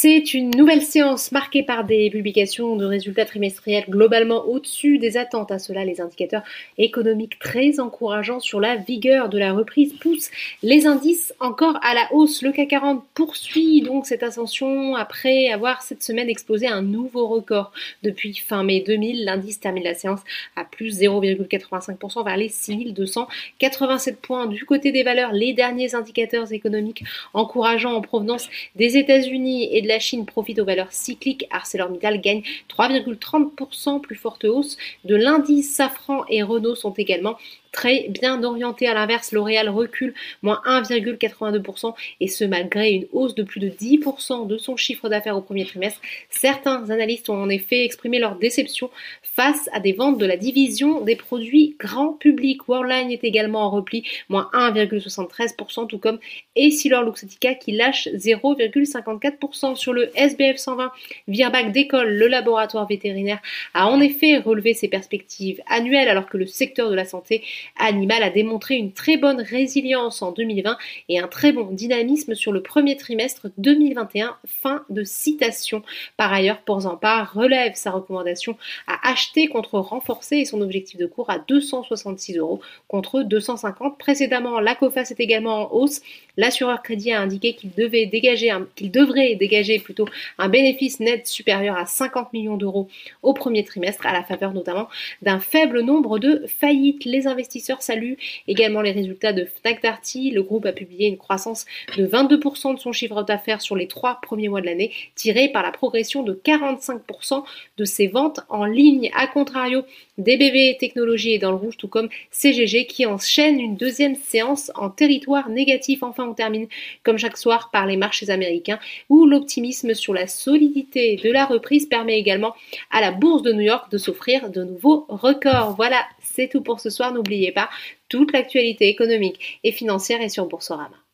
C'est une nouvelle séance marquée par des publications de résultats trimestriels globalement au-dessus des attentes. À cela, les indicateurs économiques très encourageants sur la vigueur de la reprise poussent les indices encore à la hausse. Le CAC 40 poursuit donc cette ascension après avoir cette semaine exposé un nouveau record. Depuis fin mai 2000, l'indice termine la séance à plus 0,85% vers les 6287 points. Du côté des valeurs, les derniers indicateurs économiques encourageants en provenance des États-Unis et de la Chine profitent aux valeurs cycliques. ArcelorMittal gagne 3,30%, plus forte hausse de l'indice Safran et Renault sont également très bien orienté. À l'inverse, L'Oréal recule moins 1,82% et ce malgré une hausse de plus de 10% de son chiffre d'affaires au premier trimestre. Certains analystes ont en effet exprimé leur déception face à des ventes de la division des produits grand public. Worldline est également en repli, moins 1,73%, tout comme Essilor-Luxottica qui lâche 0,54% sur le SBF 120. Virbac décolle, le laboratoire vétérinaire a en effet relevé ses perspectives annuelles alors que le secteur de la santé Animal a démontré une très bonne résilience en 2020 et un très bon dynamisme sur le premier trimestre 2021. Fin de citation. Par ailleurs, Porzampar relève sa recommandation à acheter contre renforcer et son objectif de cours à 266 euros contre 250 précédemment. La COFAS est également en hausse. L'assureur crédit a indiqué qu'il devait dégager qu'il devrait dégager plutôt un bénéfice net supérieur à 50 millions d'euros au premier trimestre à la faveur notamment d'un faible nombre de faillites. Les investisseurs saluent également les résultats de Fnac Darty. Le groupe a publié une croissance de 22% de son chiffre d'affaires sur les trois premiers mois de l'année, tirée par la progression de 45% de ses ventes en ligne. A contrario, DBV Technologies est dans le rouge, tout comme CGG qui enchaîne une deuxième séance en territoire négatif. Enfin, on termine comme chaque soir par les marchés américains où l'optimisme sur la solidité de la reprise permet également à la bourse de New York de s'offrir de nouveaux records. Voilà, c'est tout pour ce soir. N'oubliez pas, toute l'actualité économique et financière est sur Boursorama.